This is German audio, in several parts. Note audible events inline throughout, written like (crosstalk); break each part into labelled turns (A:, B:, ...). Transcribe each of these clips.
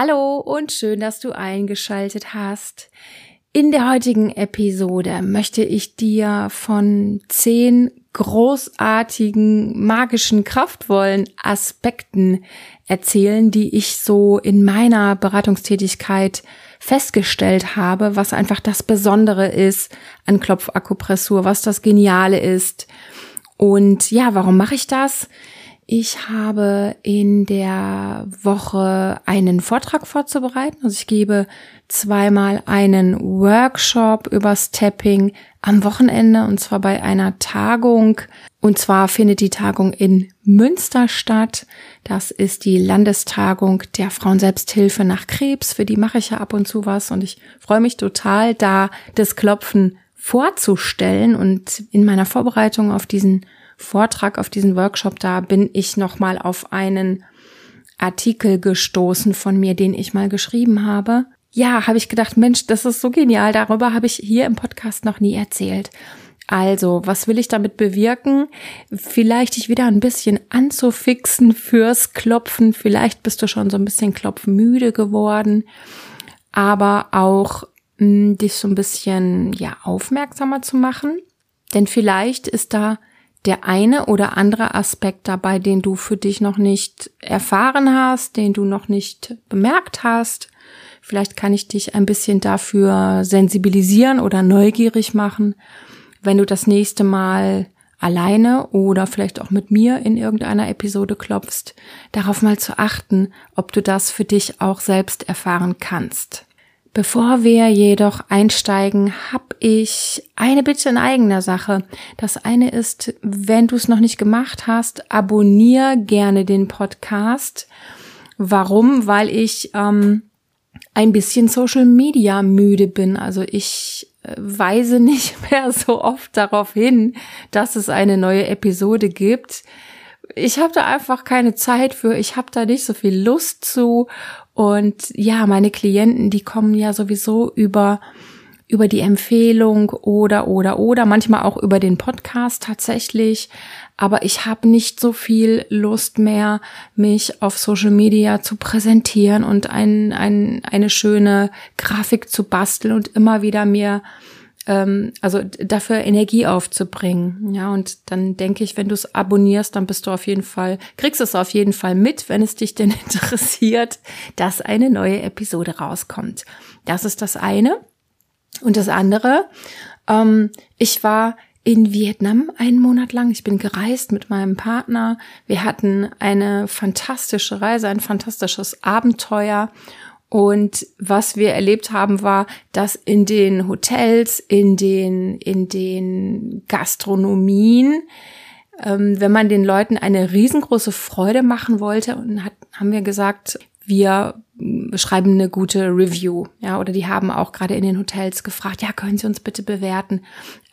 A: Hallo und schön, dass du eingeschaltet hast. In der heutigen Episode möchte ich dir von zehn großartigen magischen kraftvollen Aspekten erzählen, die ich so in meiner Beratungstätigkeit festgestellt habe, was einfach das Besondere ist an Klopfakupressur, was das Geniale ist. Und ja, warum mache ich das? Ich habe in der Woche einen Vortrag vorzubereiten. Also ich gebe zweimal einen Workshop über Stepping am Wochenende und zwar bei einer Tagung. Und zwar findet die Tagung in Münster statt. Das ist die Landestagung der Frauenselbsthilfe nach Krebs. Für die mache ich ja ab und zu was und ich freue mich total, da das Klopfen vorzustellen und in meiner Vorbereitung auf diesen Vortrag, auf diesen Workshop, da bin ich nochmal auf einen Artikel gestoßen von mir, den ich mal geschrieben habe. Ja, habe ich gedacht, Mensch, das ist so genial. Darüber habe ich hier im Podcast noch nie erzählt. Also, was will ich damit bewirken? Vielleicht dich wieder ein bisschen anzufixen fürs Klopfen. Vielleicht bist du schon so ein bisschen klopfmüde geworden, aber auch mh, hm, dich so ein bisschen ja aufmerksamer zu machen. Denn vielleicht ist da der eine oder andere Aspekt dabei, den du für dich noch nicht erfahren hast, den du noch nicht bemerkt hast. Vielleicht kann ich dich ein bisschen dafür sensibilisieren oder neugierig machen, wenn du das nächste Mal alleine oder vielleicht auch mit mir in irgendeiner Episode klopfst, darauf mal zu achten, ob du das für dich auch selbst erfahren kannst. Bevor wir jedoch einsteigen, habe ich eine Bitte in eigener Sache. Das eine ist, wenn du es noch nicht gemacht hast, abonnier gerne den Podcast. Warum? Weil ich ähm, ein bisschen Social Media müde bin. Also ich äh, weise nicht (laughs) mehr so oft darauf hin, dass es eine neue Episode gibt. Ich habe da einfach keine Zeit für, ich habe da nicht so viel Lust zu. Und ja, meine Klienten, die kommen ja sowieso über über die Empfehlung oder oder oder manchmal auch über den Podcast tatsächlich, aber ich habe nicht so viel Lust mehr, mich auf Social Media zu präsentieren und ein, ein, eine schöne Grafik zu basteln und immer wieder mir ähm, also dafür Energie aufzubringen. Ja, und dann denke ich, wenn du es abonnierst, dann bist du auf jeden Fall, kriegst es auf jeden Fall mit, wenn es dich denn (laughs) interessiert, dass eine neue Episode rauskommt. Das ist das eine. Und das andere, ähm, ich war in Vietnam einen Monat lang. Ich bin gereist mit meinem Partner. Wir hatten eine fantastische Reise, ein fantastisches Abenteuer. Und was wir erlebt haben, war, dass in den Hotels, in den, in den Gastronomien, ähm, wenn man den Leuten eine riesengroße Freude machen wollte, und hat, haben wir gesagt, wir schreiben eine gute Review, ja, oder die haben auch gerade in den Hotels gefragt, ja, können Sie uns bitte bewerten?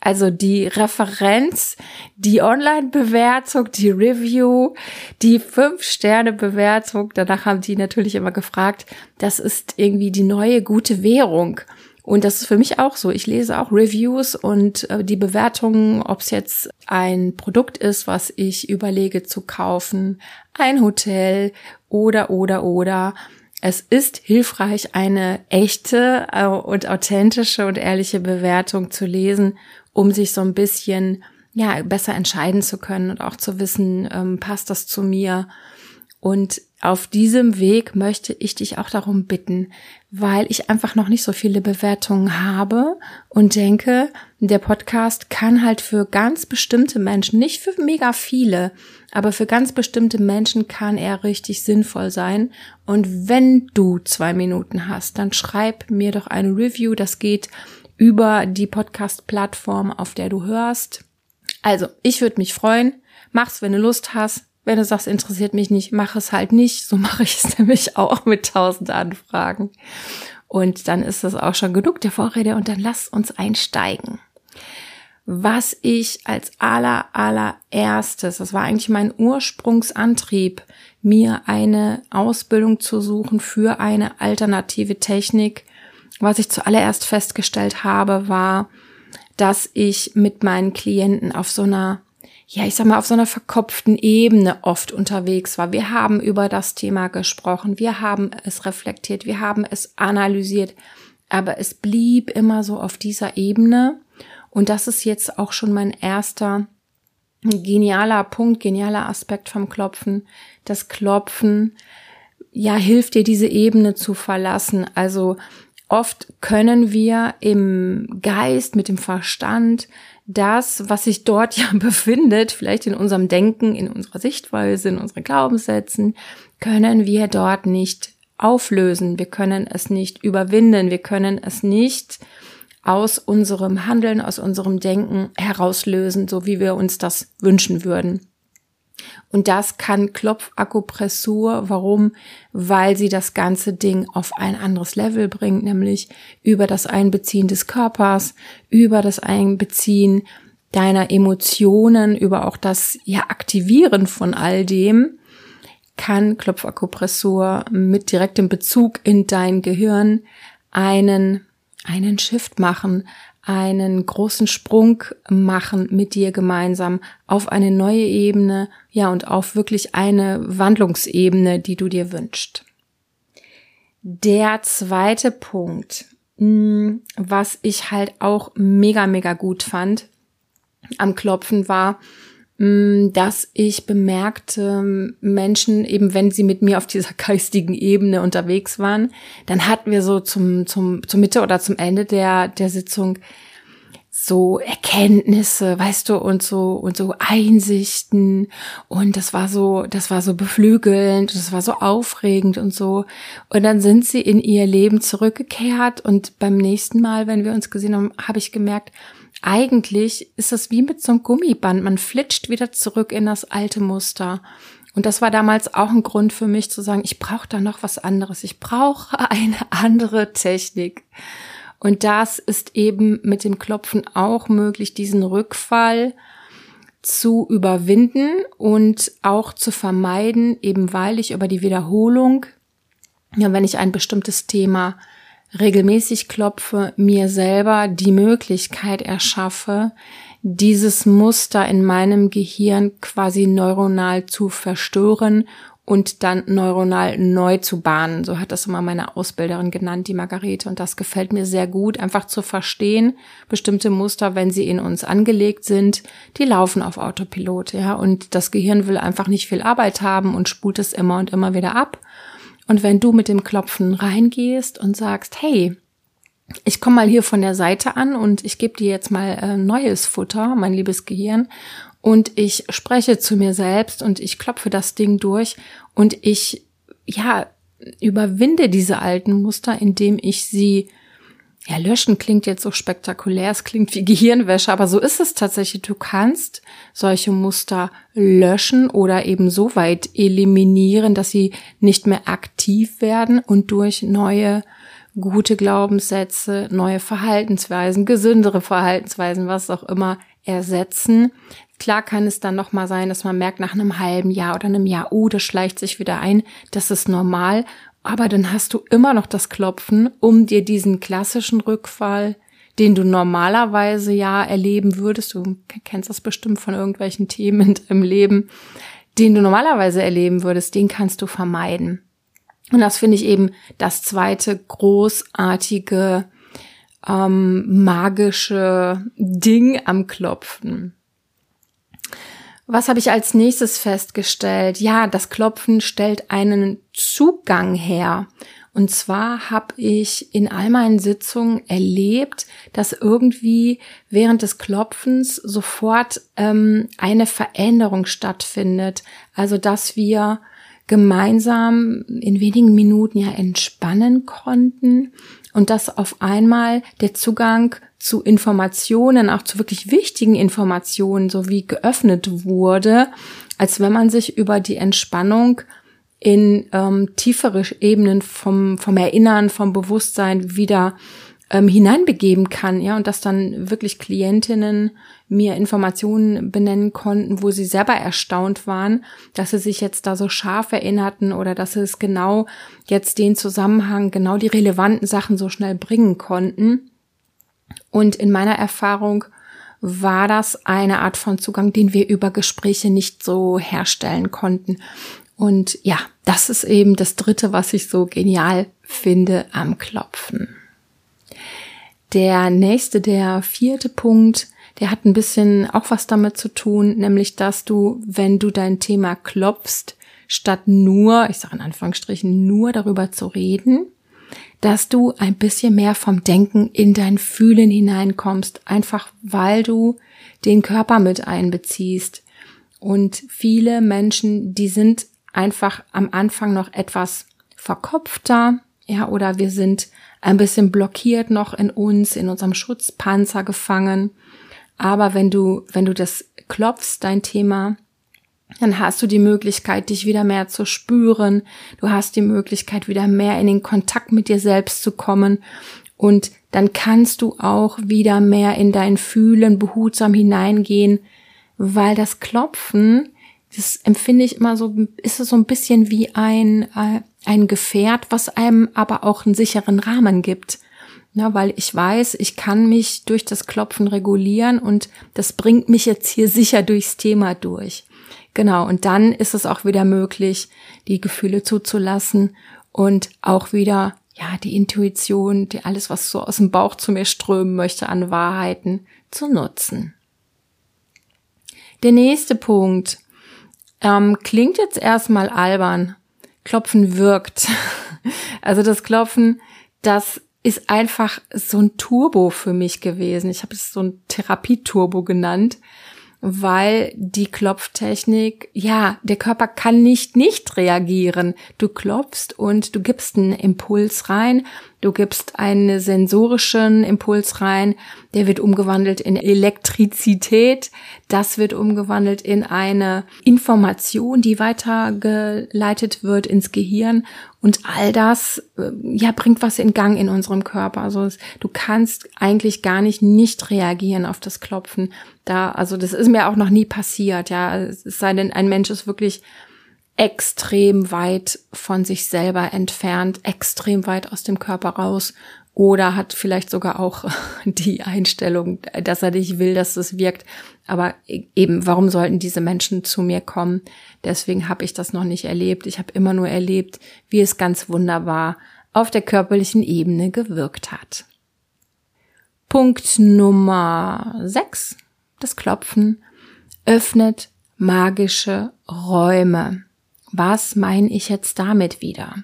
A: Also die Referenz, die Online-Bewertung, die Review, die Fünf-Sterne-Bewertung, danach haben die natürlich immer gefragt, das ist irgendwie die neue gute Währung. Und das ist für mich auch so. Ich lese auch Reviews und äh, die Bewertungen, ob es jetzt ein Produkt ist, was ich überlege zu kaufen, ein Hotel oder, oder, oder. Es ist hilfreich, eine echte äh, und authentische und ehrliche Bewertung zu lesen, um sich so ein bisschen ja besser entscheiden zu können und auch zu wissen, ähm, passt das zu mir. Und auf diesem Weg möchte ich dich auch darum bitten, weil ich einfach noch nicht so viele Bewertungen habe und denke, der Podcast kann halt für ganz bestimmte Menschen, nicht für mega viele, aber für ganz bestimmte Menschen kann er richtig sinnvoll sein. Und wenn du zwei Minuten hast, dann schreib mir doch eine Review. Das geht über die Podcast-Plattform, auf der du hörst. Also, ich würde mich freuen. Mach's, wenn du Lust hast. Wenn du sagst, interessiert mich nicht, mach es halt nicht. So (laughs) mache ich es nämlich auch mit tausend Anfragen. Und dann ist das auch schon genug der Vorrede und dann lass uns einsteigen. Was ich als aller, allererstes, das war eigentlich mein Ursprungsantrieb, mir eine Ausbildung zu suchen für eine alternative Technik. Was ich zuallererst festgestellt habe, war, dass ich mit meinen Klienten auf so einer ja, ich sag mal, auf so einer verkopften Ebene oft unterwegs war. Wir haben über das Thema gesprochen, wir haben es reflektiert, wir haben es analysiert, aber es blieb immer so auf dieser Ebene. Und das ist jetzt auch schon mein erster genialer Punkt, genialer Aspekt vom Klopfen. Das Klopfen, ja, hilft dir diese Ebene zu verlassen. Also oft können wir im Geist, mit dem Verstand, das, was sich dort (laughs) ja befindet, vielleicht in unserem Denken, in unserer Sichtweise, in unseren Glaubenssätzen, können wir dort nicht auflösen. Wir können es nicht überwinden. Wir können es nicht aus unserem Handeln, aus unserem Denken herauslösen, so wie wir uns das wünschen würden. Und das kann Klopfakupressur. Warum? Weil sie das ganze Ding auf ein anderes Level bringt, nämlich über das Einbeziehen des Körpers, über das Einbeziehen deiner Emotionen, über auch das ja Aktivieren von all dem, kann Klopfakupressur mit direktem Bezug in dein Gehirn einen einen Shift machen, einen großen Sprung machen mit dir gemeinsam auf eine neue Ebene, ja, und auf wirklich eine Wandlungsebene, die du dir wünschst. Der zweite Punkt, hm, was ich halt auch mega, mega gut fand am Klopfen war, Mm, dass ich bemerkte, Menschen, eben wenn sie mit mir auf dieser (laughs) geistigen Ebene unterwegs waren, dann hatten wir so zum, zum, zum Mitte oder zum Ende der, der Sitzung so Erkenntnisse, weißt du, und so, und so Einsichten. Und das war so, das war so beflügelnd, das war so aufregend und so. Und dann sind sie in ihr Leben zurückgekehrt und beim nächsten Mal, wenn wir uns gesehen haben, habe ich gemerkt, eigentlich ist es wie mit so einem Gummiband. Man flitscht wieder zurück in das alte Muster. Und das war damals auch ein Grund für mich zu sagen, ich brauche da noch was anderes. Ich brauche (laughs) eine andere Technik. Und das ist eben mit dem Klopfen auch möglich, diesen Rückfall zu überwinden und auch zu vermeiden, eben weil ich über die Wiederholung, ja, wenn ich ein bestimmtes Thema regelmäßig klopfe, mir selber die Möglichkeit erschaffe, dieses Muster in meinem Gehirn quasi neuronal zu verstören und dann neuronal neu zu bahnen. So hat das immer meine Ausbilderin genannt, die Margarete. Und das gefällt mir sehr gut, einfach zu verstehen, bestimmte Muster, wenn sie in uns angelegt sind, die laufen auf Autopilot, ja. Und das Gehirn will einfach nicht viel Arbeit haben und spult es immer und immer wieder ab. Und wenn du mit dem Klopfen reingehst und sagst, hey, ich komme mal hier von der Seite an und ich gebe dir jetzt mal äh, neues Futter, mein liebes Gehirn, und ich spreche zu mir selbst und ich klopfe das Ding durch und ich, ja, überwinde diese alten Muster, indem ich sie ja, löschen klingt jetzt so spektakulär, es klingt wie Gehirnwäsche, aber so ist es tatsächlich. Du kannst solche Muster löschen oder eben so weit eliminieren, dass sie nicht mehr aktiv werden und durch neue gute Glaubenssätze, neue Verhaltensweisen, gesündere Verhaltensweisen, was auch immer ersetzen. Klar kann es dann noch mal sein, dass man merkt nach einem halben Jahr oder einem Jahr, oh, das schleicht sich wieder ein, das ist normal aber dann hast du immer noch das Klopfen, um dir diesen klassischen Rückfall, den du normalerweise ja erleben würdest, du kennst das bestimmt von irgendwelchen Themen (laughs) deinem Leben, den du normalerweise erleben würdest, den kannst du vermeiden. Und das finde ich eben das zweite großartige, ähm, magische Ding am Klopfen. Was habe ich als nächstes festgestellt? Ja, das Klopfen stellt einen Zugang her. Und zwar habe ich in all meinen Sitzungen erlebt, dass irgendwie während des Klopfens sofort ähm, eine Veränderung stattfindet. Also dass wir gemeinsam in wenigen Minuten ja entspannen konnten und dass auf einmal der Zugang zu Informationen, auch zu wirklich wichtigen Informationen, so wie geöffnet wurde, als wenn man sich über die Entspannung in ähm, tiefere Ebenen vom, vom Erinnern, vom Bewusstsein wieder ähm, hineinbegeben kann, ja, und dass dann wirklich Klientinnen mir Informationen benennen konnten, wo sie selber erstaunt waren, dass sie sich jetzt da so scharf erinnerten oder dass sie es genau jetzt den Zusammenhang, genau die relevanten Sachen so schnell bringen konnten. Und in meiner Erfahrung war das eine Art von Zugang, den wir über Gespräche nicht so herstellen konnten. Und ja, das ist eben das Dritte, was ich so genial finde am Klopfen. Der nächste, der vierte Punkt, der hat ein bisschen auch was damit zu tun, nämlich dass du, wenn du dein Thema klopfst, statt nur, ich sage in Anführungsstrichen, nur darüber zu reden, dass du ein bisschen mehr vom Denken in dein Fühlen hineinkommst, einfach weil du den Körper mit einbeziehst. Und viele Menschen, die sind einfach am Anfang noch etwas verkopfter, ja, oder wir sind ein bisschen blockiert noch in uns, in unserem Schutzpanzer gefangen. Aber wenn du, wenn du das klopfst, dein Thema, dann hast du die Möglichkeit, dich wieder mehr zu spüren. Du hast die Möglichkeit, wieder mehr in den Kontakt mit dir selbst zu kommen. Und dann kannst du auch wieder mehr in dein Fühlen behutsam hineingehen, weil das Klopfen, das empfinde ich immer so, ist es so ein bisschen wie ein, äh, ein Gefährt, was einem aber auch einen sicheren Rahmen gibt. Ja, weil ich weiß, ich kann mich durch das Klopfen regulieren und das bringt mich jetzt hier sicher durchs Thema durch. Genau, und dann ist es auch wieder möglich, die Gefühle zuzulassen und auch wieder, ja, die Intuition, die alles, was so aus dem Bauch zu mir strömen möchte an Wahrheiten, zu nutzen. Der nächste Punkt ähm, klingt jetzt erstmal albern. Klopfen wirkt. (laughs) Also das Klopfen, das ist einfach so ein Turbo für mich gewesen. Ich habe es so ein Therapieturbo genannt, weil die Klopftechnik, ja, der Körper kann nicht nicht reagieren. Du klopfst und du gibst einen Impuls rein, du gibst einen sensorischen Impuls rein, der wird umgewandelt in Elektrizität, das wird umgewandelt in eine Information, die weitergeleitet wird ins Gehirn und all das, äh, ja, bringt was in Gang in unserem Körper. Also du kannst eigentlich gar nicht nicht reagieren auf das Klopfen. Da, also das ist mir auch noch nie passiert, ja. Es sei denn, ein Mensch ist wirklich extrem weit von sich selber entfernt, extrem weit aus dem Körper raus oder hat vielleicht sogar auch (laughs) die Einstellung, dass er nicht will, dass es wirkt. Aber eben, warum sollten diese Menschen zu mir kommen? Deswegen habe ich das noch nicht erlebt. Ich habe immer nur erlebt, wie es ganz wunderbar auf der körperlichen Ebene gewirkt hat. Punkt Nummer 6, das Klopfen, öffnet magische Räume. Was meine ich jetzt damit wieder?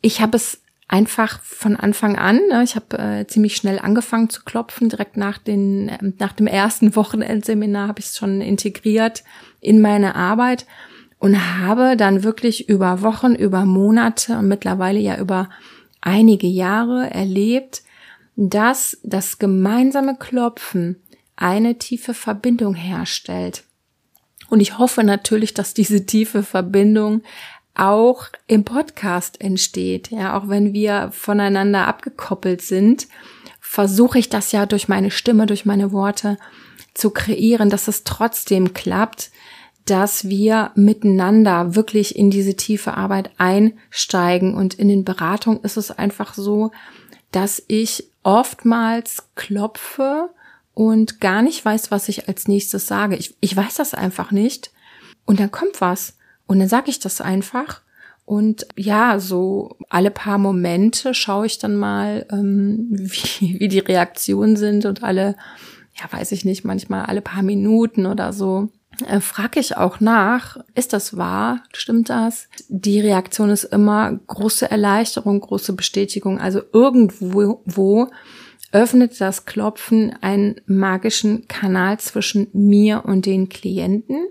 A: Ich habe es einfach von Anfang an. Ne, ich habe äh, ziemlich schnell angefangen zu klopfen. Direkt nach, den, äh, nach dem ersten (laughs) Wochenendseminar habe ich es schon integriert in meine Arbeit und habe dann wirklich über Wochen, über Monate und mittlerweile ja über einige Jahre erlebt, dass das gemeinsame Klopfen eine tiefe Verbindung herstellt. Und ich hoffe natürlich, dass diese tiefe Verbindung auch im Podcast entsteht. Ja, auch wenn wir voneinander abgekoppelt sind, versuche ich das ja durch meine Stimme, durch meine Worte zu kreieren, dass es trotzdem klappt, dass wir miteinander wirklich in diese tiefe Arbeit einsteigen. Und in den Beratungen ist es einfach so, dass ich oftmals klopfe und gar nicht weiß, was ich als nächstes sage. Ich, ich weiß das einfach nicht. Und dann kommt was. Und dann sage ich das einfach. Und ja, so alle paar Momente schaue ich dann mal, ähm, (laughs) wie, wie die Reaktionen sind und alle, ja, weiß ich nicht, manchmal alle paar Minuten oder so äh, frage ich auch nach, ist das wahr? Stimmt das? Die Reaktion ist immer große Erleichterung, große Bestätigung. Also irgendwo wo öffnet das Klopfen einen magischen Kanal zwischen mir und den Klienten.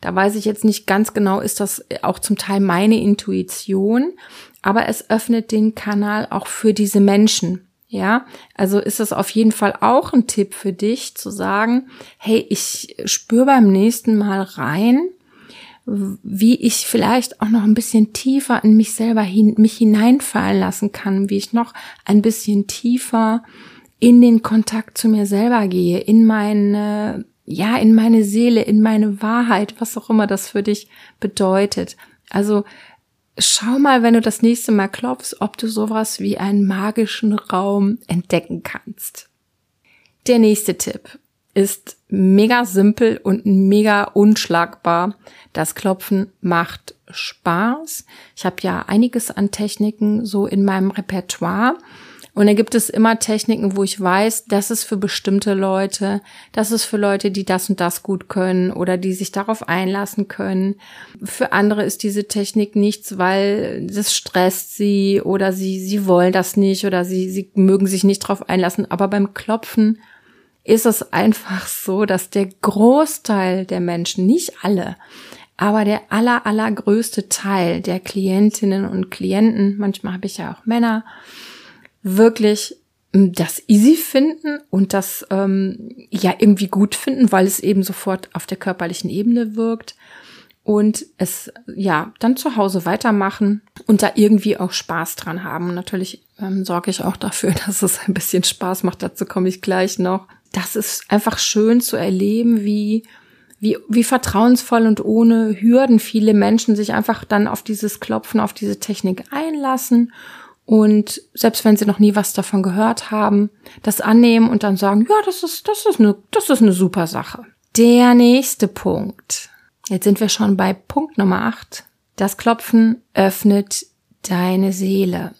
A: Da weiß ich jetzt nicht ganz genau, ist das auch zum Teil meine Intuition, aber es öffnet den Kanal auch für diese Menschen. Ja, also ist es auf jeden Fall auch ein Tipp für dich zu sagen, hey, ich spüre beim nächsten Mal rein, wie ich vielleicht auch noch ein bisschen tiefer in mich selber hin, mich hineinfallen lassen kann, wie ich noch ein bisschen tiefer in den Kontakt zu mir selber gehe, in meine ja, in meine Seele, in meine Wahrheit, was auch immer das für dich bedeutet. Also schau mal, wenn du das nächste Mal klopfst, ob du sowas wie einen magischen Raum entdecken kannst. Der nächste Tipp. Ist mega simpel und mega unschlagbar. Das Klopfen macht Spaß. Ich habe ja einiges an Techniken so in meinem Repertoire. Und da gibt es immer Techniken, wo ich weiß, das ist für bestimmte Leute, das ist für Leute, die das und das gut können oder die sich darauf einlassen können. Für andere ist diese Technik nichts, weil das stresst sie oder sie, sie wollen das nicht oder sie, sie mögen sich nicht darauf einlassen. Aber beim Klopfen ist es einfach so, dass der Großteil der Menschen, nicht alle, aber der aller, allergrößte Teil der Klientinnen und Klienten, manchmal habe ich ja auch Männer, wirklich hm, das easy finden und das ähm, ja irgendwie gut finden, weil es eben sofort auf der körperlichen Ebene wirkt und es ja dann zu Hause weitermachen und da irgendwie auch Spaß dran haben. Natürlich ähm, sorge ich auch dafür, (laughs) dass es ein bisschen Spaß macht. Dazu komme ich gleich noch. Das ist einfach schön zu erleben, wie wie, wie vertrauensvoll und ohne Hürden viele Menschen sich einfach dann auf dieses Klopfen, auf diese Technik einlassen und selbst wenn sie noch nie was davon gehört haben, das annehmen und dann sagen, ja, das ist, das ist eine, das ist eine super Sache. Der nächste Punkt. Jetzt sind wir schon bei Punkt Nummer 8. Das Klopfen öffnet deine Seele.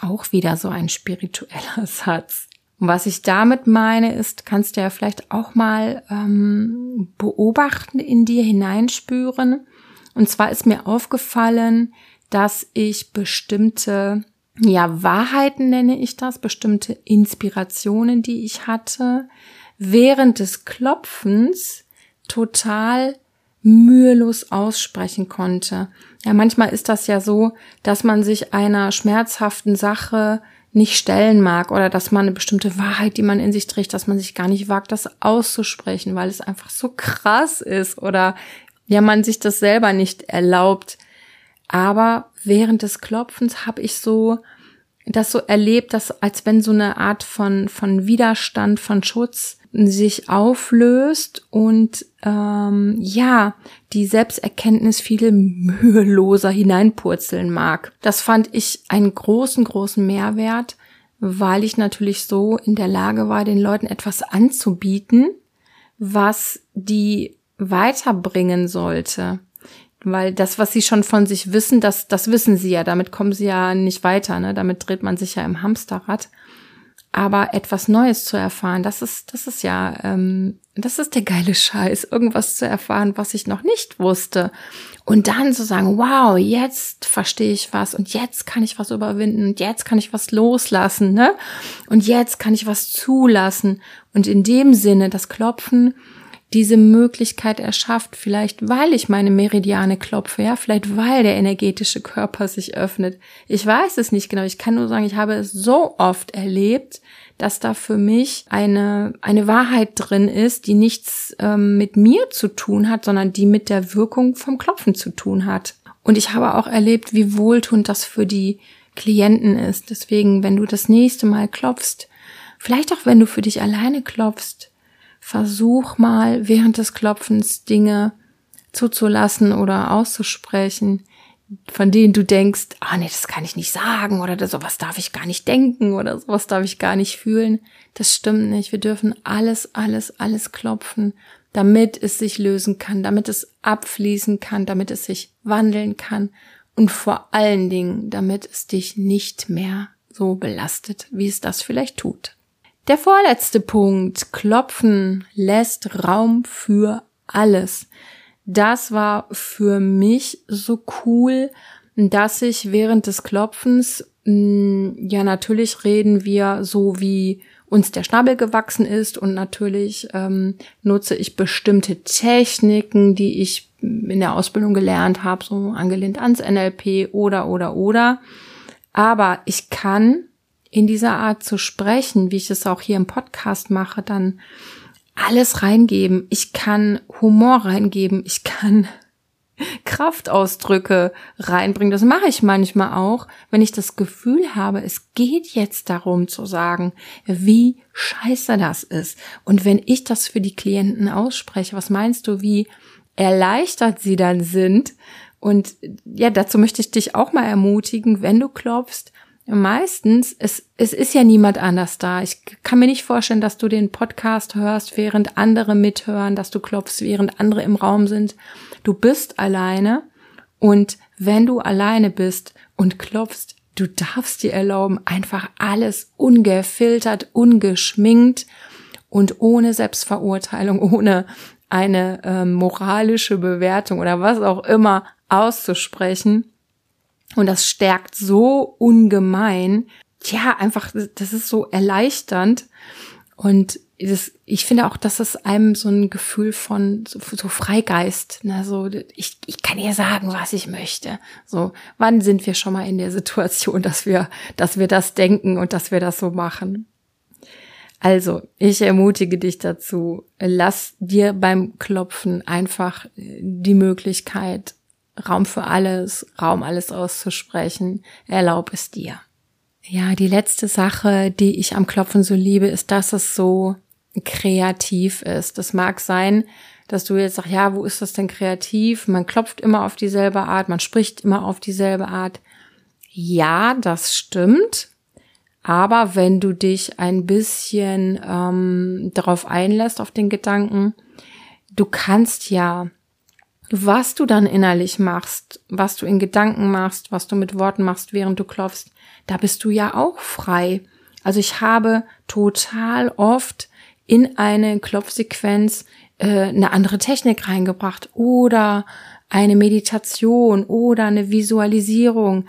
A: Auch wieder so ein spiritueller (laughs) Satz. Und was ich damit meine, ist, kannst du ja vielleicht auch mal ähm, beobachten, in dir hineinspüren. Und zwar ist mir aufgefallen, dass ich bestimmte, ja, Wahrheiten nenne ich das, bestimmte Inspirationen, die ich hatte, während des Klopfens total mühelos aussprechen konnte. Ja, manchmal ist das ja so, dass man sich einer schmerzhaften Sache nicht stellen mag oder dass man eine bestimmte Wahrheit, die man in sich trägt, dass man sich gar nicht wagt, das auszusprechen, weil es einfach so krass ist oder ja, man sich das selber nicht erlaubt. Aber während des Klopfens habe ich so das so erlebt, dass als wenn so eine Art von von Widerstand, von Schutz sich auflöst und ähm, ja, die Selbsterkenntnis viel müheloser hineinpurzeln mag. Das fand ich einen großen, großen Mehrwert, weil ich natürlich so in der Lage war, den Leuten etwas anzubieten, was die weiterbringen sollte. Weil das, was sie schon von sich wissen, das, das wissen sie ja. Damit kommen sie ja nicht weiter. Ne? Damit dreht man sich ja im Hamsterrad. Aber etwas Neues zu erfahren, das ist, das ist ja, ähm, das ist der geile Scheiß, irgendwas zu erfahren, was ich noch nicht wusste. Und dann zu sagen, wow, jetzt verstehe ich was und jetzt kann ich was überwinden und jetzt kann ich was loslassen, ne? Und jetzt kann ich was zulassen. Und in dem Sinne, das Klopfen diese Möglichkeit erschafft, vielleicht weil ich meine Meridiane klopfe, ja, vielleicht weil der energetische Körper sich öffnet. Ich weiß es nicht genau. Ich kann nur sagen, ich habe es so oft erlebt, dass da für mich eine, eine Wahrheit drin ist, die nichts ähm, mit mir zu tun hat, sondern die mit der Wirkung vom Klopfen zu tun hat. Und ich habe auch erlebt, wie wohltuend das für die Klienten ist. Deswegen, wenn du das nächste Mal klopfst, vielleicht auch wenn du für dich alleine klopfst, versuch mal während des Klopfens Dinge zuzulassen oder auszusprechen, von denen du denkst, ah nee, das kann ich nicht sagen oder sowas darf ich gar nicht denken oder sowas darf ich gar nicht fühlen. Das stimmt nicht. Wir dürfen alles, alles, alles klopfen, damit es sich lösen kann, damit es abfließen kann, damit es sich wandeln kann und vor allen Dingen, damit es dich nicht mehr so belastet, wie es das vielleicht tut. Der vorletzte Punkt, Klopfen lässt Raum für alles. Das war für mich so cool, dass ich während des Klopfens, mm, ja natürlich reden wir so wie uns der Schnabel gewachsen ist und natürlich ähm, nutze ich bestimmte Techniken, die ich in der Ausbildung gelernt habe, so angelehnt ans NLP oder oder oder. Aber ich kann in dieser Art zu sprechen, wie ich es auch hier im Podcast mache, dann alles reingeben. Ich kann Humor reingeben. Ich kann (laughs) Kraftausdrücke reinbringen. Das mache ich manchmal auch, wenn ich das Gefühl habe, es geht jetzt darum zu sagen, wie scheiße das ist. Und wenn ich das für die Klienten ausspreche, was meinst du, wie erleichtert sie dann sind? Und ja, dazu möchte ich dich auch mal ermutigen, wenn du klopfst, meistens, es, es ist ja niemand anders da. Ich kann mir nicht vorstellen, dass du den Podcast hörst, während andere mithören, dass du klopfst, während andere im Raum sind. Du bist alleine und wenn du alleine bist und klopfst, du darfst dir erlauben, einfach alles ungefiltert, ungeschminkt und ohne Selbstverurteilung, (laughs) ohne eine äh, moralische Bewertung oder was auch immer auszusprechen und das stärkt so ungemein. Ja, einfach, das ist so erleichternd. Und das, ich finde auch, dass es einem so ein Gefühl von so, so Freigeist, ne, so ich, ich kann ihr sagen, was ich möchte. So, wann sind wir schon mal in der Situation, dass wir, dass wir das denken und dass wir das so machen? Also, ich ermutige dich dazu, lass dir beim Klopfen einfach die Möglichkeit, Raum für alles, Raum alles auszusprechen. Erlaub es dir. Ja, die letzte Sache, die ich am Klopfen so liebe, ist, dass es so kreativ ist. Das mag sein, dass du jetzt sagst, ja, wo ist das denn kreativ? Man klopft immer auf dieselbe Art, man spricht immer auf dieselbe Art. Ja, das stimmt. Aber wenn du dich ein bisschen ähm, darauf einlässt, auf den Gedanken, du kannst ja was du dann innerlich machst, was du in Gedanken machst, was du mit Worten machst, während du klopfst, da bist du ja auch frei. Also ich habe total oft in eine Klopfsequenz äh, eine andere Technik reingebracht oder eine Meditation oder eine Visualisierung.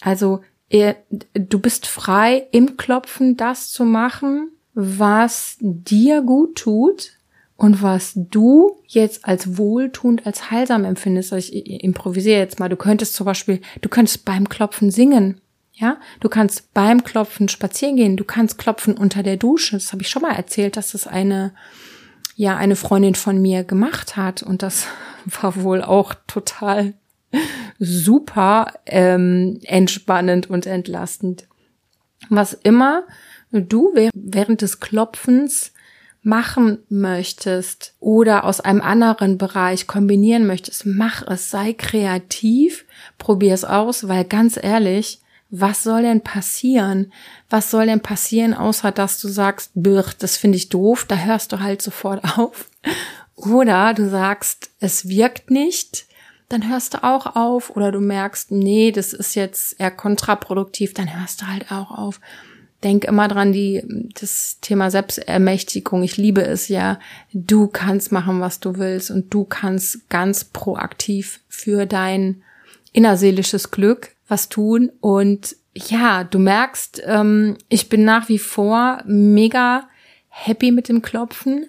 A: Also äh, du bist frei im Klopfen das zu machen, was dir gut tut und was du jetzt als wohltuend, als heilsam empfindest, also ich improvisiere jetzt mal, du könntest zum Beispiel, du könntest beim Klopfen singen, ja, du kannst beim Klopfen spazieren gehen, du kannst klopfen unter der Dusche, das habe ich schon mal erzählt, dass das eine, ja, eine Freundin von mir gemacht hat. Und das (laughs) war wohl auch total super ähm, entspannend und entlastend. Was immer du während des Klopfens machen möchtest oder aus einem anderen Bereich kombinieren möchtest, mach es, sei kreativ, probier es aus, weil ganz ehrlich, was soll denn passieren? Was soll denn passieren, außer dass du sagst, das finde ich doof, da hörst du halt sofort (laughs) auf. Oder du sagst, es wirkt nicht, dann hörst du auch auf. Oder du merkst, nee, das ist jetzt eher kontraproduktiv, dann hörst du halt auch auf denk immer dran, die, das Thema Selbstermächtigung. Ich liebe es ja. Du kannst machen, was du willst und du kannst ganz proaktiv für dein innerseelisches Glück was tun. Und ja, du merkst, ähm, ich bin nach wie vor mega happy mit dem Klopfen.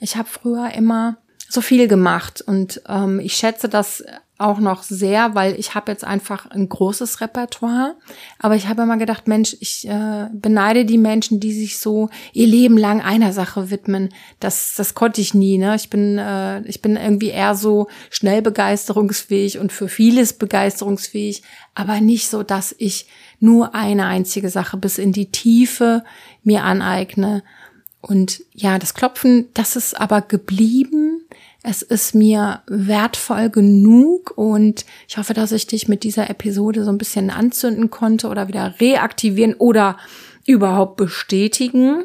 A: Ich habe früher immer so viel gemacht und ähm, ich schätze das auch noch sehr, weil ich habe jetzt einfach ein großes Repertoire. Aber ich habe immer gedacht, Mensch, ich äh, beneide die Menschen, die sich so ihr Leben lang einer Sache widmen. Das, das konnte ich nie. Ne? Ich bin, äh, ich bin irgendwie eher so schnell begeisterungsfähig und für vieles begeisterungsfähig, aber nicht so, dass ich nur eine einzige Sache bis in die Tiefe mir aneigne. Und ja, das Klopfen, das ist aber geblieben es ist mir wertvoll genug und ich hoffe, dass ich dich mit dieser Episode so ein bisschen anzünden konnte oder wieder reaktivieren oder überhaupt bestätigen,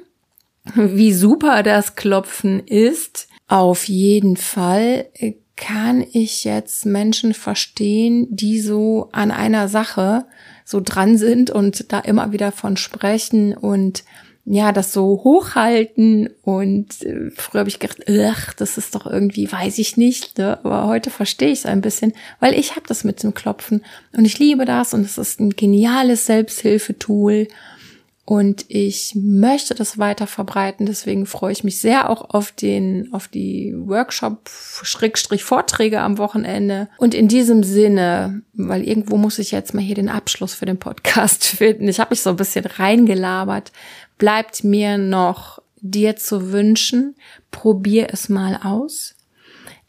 A: wie super das Klopfen ist. Auf jeden Fall kann ich jetzt Menschen verstehen, die so an einer Sache so dran sind und da immer wieder von sprechen und ja, das so hochhalten und äh, früher habe ich gedacht, ach, das ist doch irgendwie, weiß ich nicht, ne? aber heute verstehe ich es ein bisschen, weil ich habe das mit dem Klopfen und ich liebe das und es ist ein geniales Selbsthilfetool und ich möchte das weiter verbreiten, deswegen freue ich mich sehr auch auf den, auf die Workshop-Vorträge am Wochenende. Und in diesem Sinne, weil irgendwo muss ich jetzt mal hier den Abschluss für den Podcast (laughs) finden. Ich habe mich so ein bisschen reingelabert bleibt mir noch dir zu wünschen, probier es mal aus.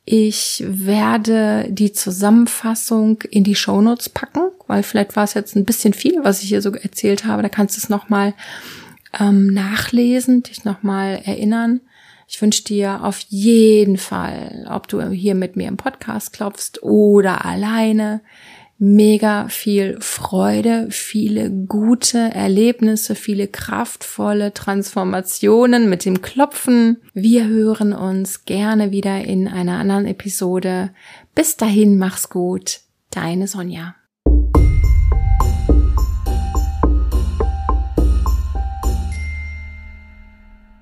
A: Ich werde die Zusammenfassung in die Shownotes packen, weil vielleicht war es jetzt ein bisschen viel, was ich hier so erzählt habe. Da kannst du es nochmal ähm, nachlesen, dich nochmal erinnern. Ich wünsche dir auf jeden Fall, ob du hier mit mir im Podcast klopfst oder alleine, mega viel Freude, viele gute Erlebnisse, viele kraftvolle Transformationen mit dem Klopfen. Wir hören uns gerne wieder in einer anderen Episode. Bis dahin, mach's gut. Deine Sonja.